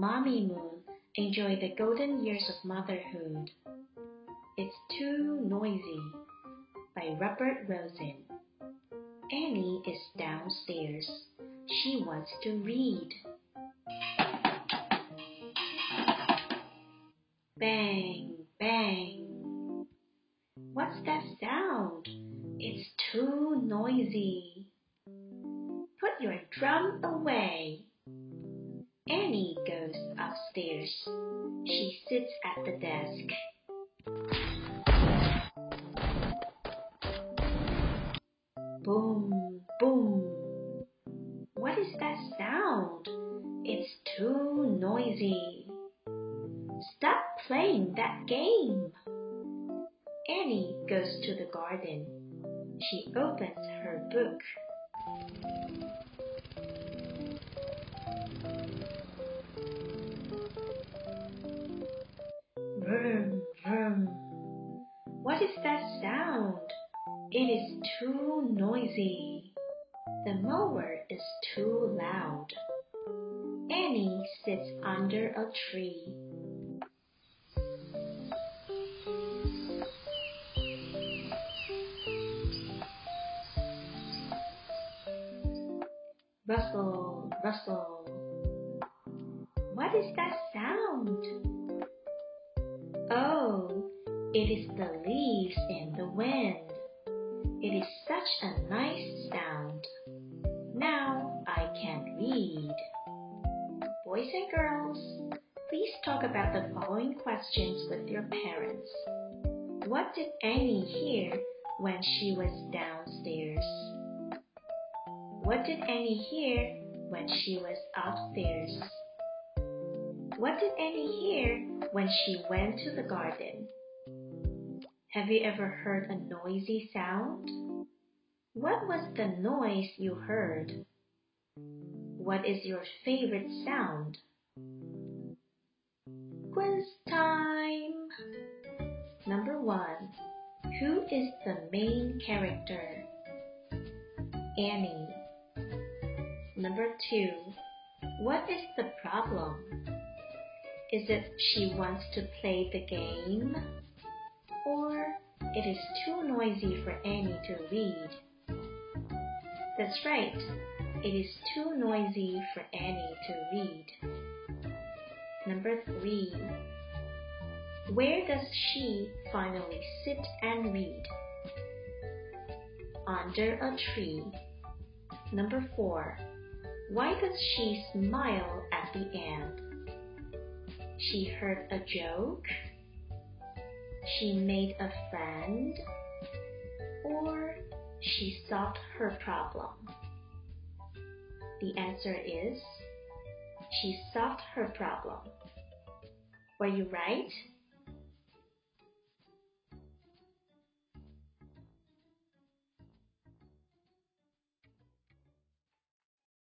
Mommy Moon enjoy the golden years of motherhood. It's Too Noisy by Robert Rosen. Annie is downstairs. She wants to read. Bang, bang. What's that sound? It's too noisy. Put your drum away. Annie goes upstairs. She sits at the desk. Boom, boom. What is that sound? It's too noisy. Stop playing that game. Annie goes to the garden. She opens her book. What is that sound? It is too noisy. The mower is too loud. Annie sits under a tree. Rustle, rustle. What is that sound? Oh, it is the leaves in the wind. It is such a nice sound. Now I can read. Boys and girls, please talk about the following questions with your parents. What did Annie hear when she was downstairs? What did Annie hear when she was upstairs? What did Annie hear when she went to the garden? Have you ever heard a noisy sound? What was the noise you heard? What is your favorite sound? Quiz time! Number one. Who is the main character? Annie. Number two. What is the problem? Is it she wants to play the game? It is too noisy for Annie to read? That's right, it is too noisy for Annie to read. Number three. Where does she finally sit and read? Under a tree. Number four. Why does she smile at the end? She heard a joke? She made a friend? Or she solved her problem? The answer is she solved her problem. Were you right?